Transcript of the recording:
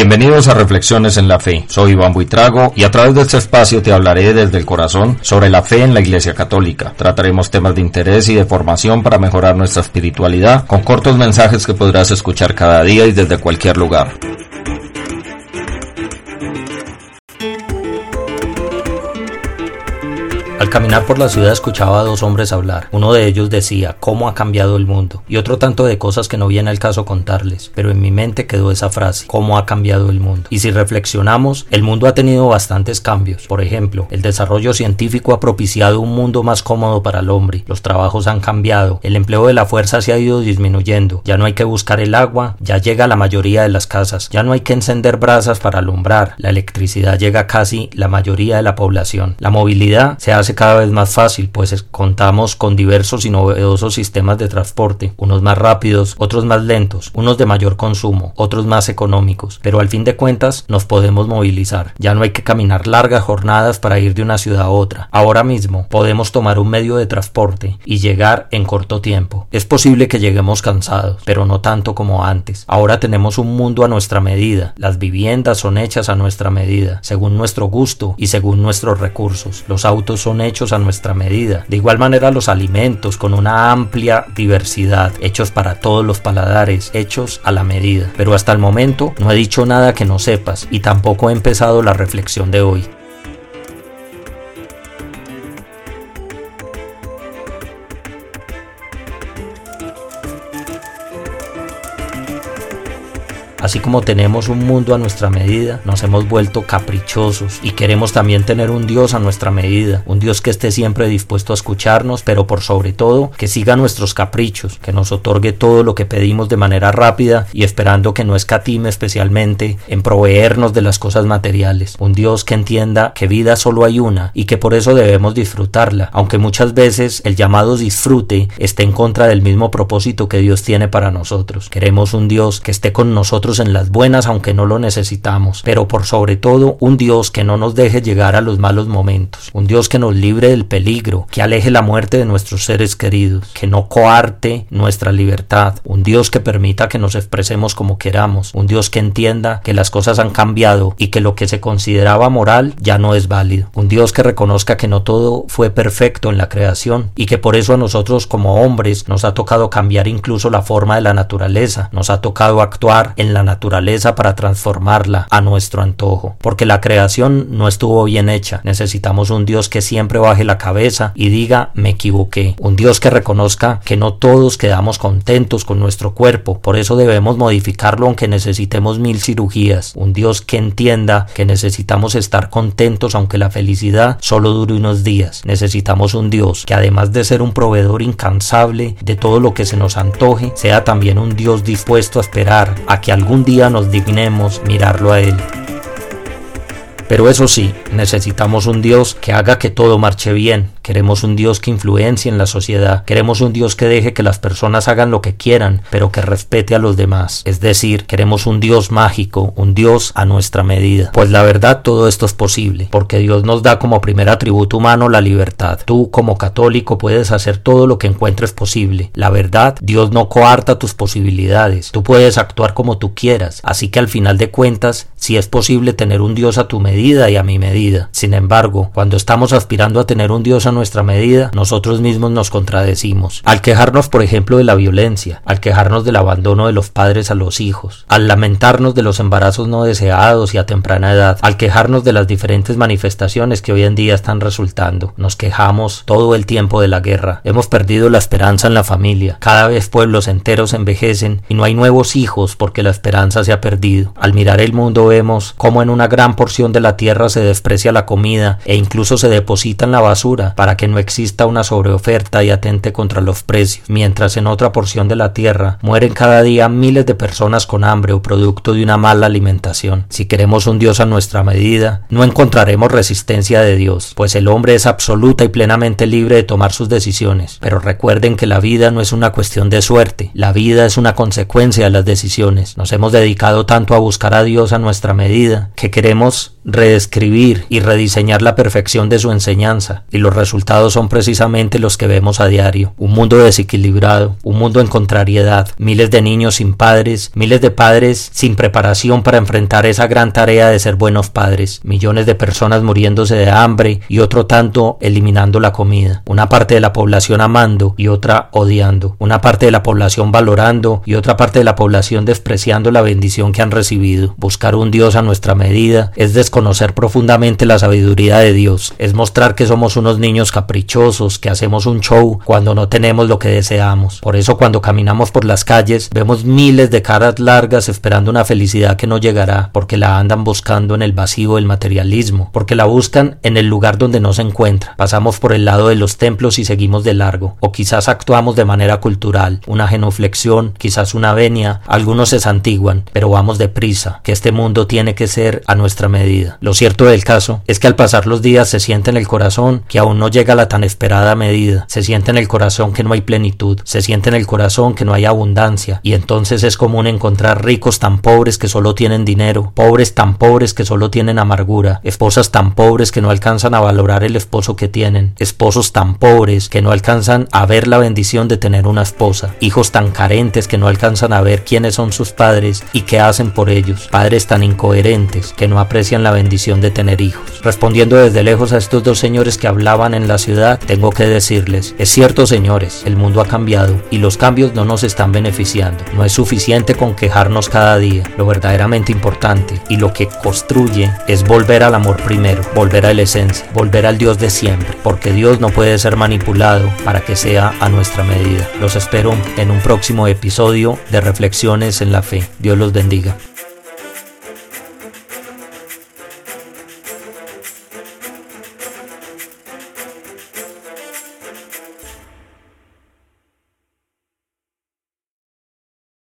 Bienvenidos a Reflexiones en la Fe. Soy Iván Buitrago y a través de este espacio te hablaré desde el corazón sobre la fe en la Iglesia Católica. Trataremos temas de interés y de formación para mejorar nuestra espiritualidad con cortos mensajes que podrás escuchar cada día y desde cualquier lugar. Al caminar por la ciudad escuchaba a dos hombres hablar. Uno de ellos decía cómo ha cambiado el mundo y otro tanto de cosas que no viene al caso contarles, pero en mi mente quedó esa frase, cómo ha cambiado el mundo. Y si reflexionamos, el mundo ha tenido bastantes cambios. Por ejemplo, el desarrollo científico ha propiciado un mundo más cómodo para el hombre, los trabajos han cambiado, el empleo de la fuerza se ha ido disminuyendo, ya no hay que buscar el agua, ya llega a la mayoría de las casas, ya no hay que encender brasas para alumbrar, la electricidad llega a casi la mayoría de la población, la movilidad se hace cada vez más fácil, pues contamos con diversos y novedosos sistemas de transporte, unos más rápidos, otros más lentos, unos de mayor consumo, otros más económicos, pero al fin de cuentas nos podemos movilizar. Ya no hay que caminar largas jornadas para ir de una ciudad a otra. Ahora mismo podemos tomar un medio de transporte y llegar en corto tiempo. Es posible que lleguemos cansados, pero no tanto como antes. Ahora tenemos un mundo a nuestra medida. Las viviendas son hechas a nuestra medida, según nuestro gusto y según nuestros recursos. Los autos son hechos a nuestra medida. De igual manera los alimentos con una amplia diversidad, hechos para todos los paladares, hechos a la medida. Pero hasta el momento no he dicho nada que no sepas y tampoco he empezado la reflexión de hoy. Así como tenemos un mundo a nuestra medida, nos hemos vuelto caprichosos y queremos también tener un Dios a nuestra medida, un Dios que esté siempre dispuesto a escucharnos, pero por sobre todo que siga nuestros caprichos, que nos otorgue todo lo que pedimos de manera rápida y esperando que no escatime especialmente en proveernos de las cosas materiales, un Dios que entienda que vida solo hay una y que por eso debemos disfrutarla, aunque muchas veces el llamado disfrute esté en contra del mismo propósito que Dios tiene para nosotros. Queremos un Dios que esté con nosotros en las buenas aunque no lo necesitamos, pero por sobre todo un Dios que no nos deje llegar a los malos momentos, un Dios que nos libre del peligro, que aleje la muerte de nuestros seres queridos, que no coarte nuestra libertad, un Dios que permita que nos expresemos como queramos, un Dios que entienda que las cosas han cambiado y que lo que se consideraba moral ya no es válido, un Dios que reconozca que no todo fue perfecto en la creación y que por eso a nosotros como hombres nos ha tocado cambiar incluso la forma de la naturaleza, nos ha tocado actuar en la naturaleza para transformarla a nuestro antojo, porque la creación no estuvo bien hecha. Necesitamos un Dios que siempre baje la cabeza y diga me equivoqué, un Dios que reconozca que no todos quedamos contentos con nuestro cuerpo, por eso debemos modificarlo aunque necesitemos mil cirugías, un Dios que entienda que necesitamos estar contentos aunque la felicidad solo dure unos días. Necesitamos un Dios que además de ser un proveedor incansable de todo lo que se nos antoje, sea también un Dios dispuesto a esperar a que algún día nos dignemos mirarlo a Él. Pero eso sí, necesitamos un Dios que haga que todo marche bien, Queremos un Dios que influencie en la sociedad. Queremos un Dios que deje que las personas hagan lo que quieran, pero que respete a los demás. Es decir, queremos un Dios mágico, un Dios a nuestra medida. Pues la verdad todo esto es posible, porque Dios nos da como primer atributo humano la libertad. Tú como católico puedes hacer todo lo que encuentres posible. La verdad, Dios no coarta tus posibilidades. Tú puedes actuar como tú quieras. Así que al final de cuentas, si es posible tener un Dios a tu medida y a mi medida. Sin embargo, cuando estamos aspirando a tener un Dios a nuestra medida, nosotros mismos nos contradecimos. Al quejarnos, por ejemplo, de la violencia, al quejarnos del abandono de los padres a los hijos, al lamentarnos de los embarazos no deseados y a temprana edad, al quejarnos de las diferentes manifestaciones que hoy en día están resultando. Nos quejamos todo el tiempo de la guerra. Hemos perdido la esperanza en la familia. Cada vez pueblos enteros envejecen y no hay nuevos hijos porque la esperanza se ha perdido. Al mirar el mundo vemos cómo en una gran porción de la tierra se desprecia la comida e incluso se deposita en la basura para que no exista una sobreoferta y atente contra los precios, mientras en otra porción de la tierra mueren cada día miles de personas con hambre o producto de una mala alimentación. Si queremos un Dios a nuestra medida, no encontraremos resistencia de Dios, pues el hombre es absoluta y plenamente libre de tomar sus decisiones. Pero recuerden que la vida no es una cuestión de suerte, la vida es una consecuencia de las decisiones. Nos hemos dedicado tanto a buscar a Dios a nuestra medida que queremos reescribir y rediseñar la perfección de su enseñanza, y los resultados son precisamente los que vemos a diario. Un mundo desequilibrado, un mundo en contrariedad, miles de niños sin padres, miles de padres sin preparación para enfrentar esa gran tarea de ser buenos padres, millones de personas muriéndose de hambre y otro tanto eliminando la comida, una parte de la población amando y otra odiando, una parte de la población valorando y otra parte de la población despreciando la bendición que han recibido. Buscar un Dios a nuestra medida es desconocer profundamente la sabiduría de Dios, es mostrar que somos unos niños caprichosos, que hacemos un show cuando no tenemos lo que deseamos. Por eso cuando caminamos por las calles vemos miles de caras largas esperando una felicidad que no llegará, porque la andan buscando en el vacío del materialismo, porque la buscan en el lugar donde no se encuentra. Pasamos por el lado de los templos y seguimos de largo, o quizás actuamos de manera cultural, una genuflexión, quizás una venia, algunos se santiguan, pero vamos deprisa, que este mundo tiene que ser a nuestra medida. Lo cierto del caso es que al pasar los días se siente en el corazón que aún no llega la tan esperada medida, se siente en el corazón que no hay plenitud, se siente en el corazón que no hay abundancia, y entonces es común encontrar ricos tan pobres que solo tienen dinero, pobres tan pobres que solo tienen amargura, esposas tan pobres que no alcanzan a valorar el esposo que tienen, esposos tan pobres que no alcanzan a ver la bendición de tener una esposa, hijos tan carentes que no alcanzan a ver quiénes son sus padres y qué hacen por ellos, padres tan incoherentes que no aprecian la bendición de tener hijos. Respondiendo desde lejos a estos dos señores que hablaban en la ciudad, tengo que decirles, es cierto señores, el mundo ha cambiado y los cambios no nos están beneficiando. No es suficiente con quejarnos cada día. Lo verdaderamente importante y lo que construye es volver al amor primero, volver a la esencia, volver al Dios de siempre, porque Dios no puede ser manipulado para que sea a nuestra medida. Los espero en un próximo episodio de Reflexiones en la Fe. Dios los bendiga.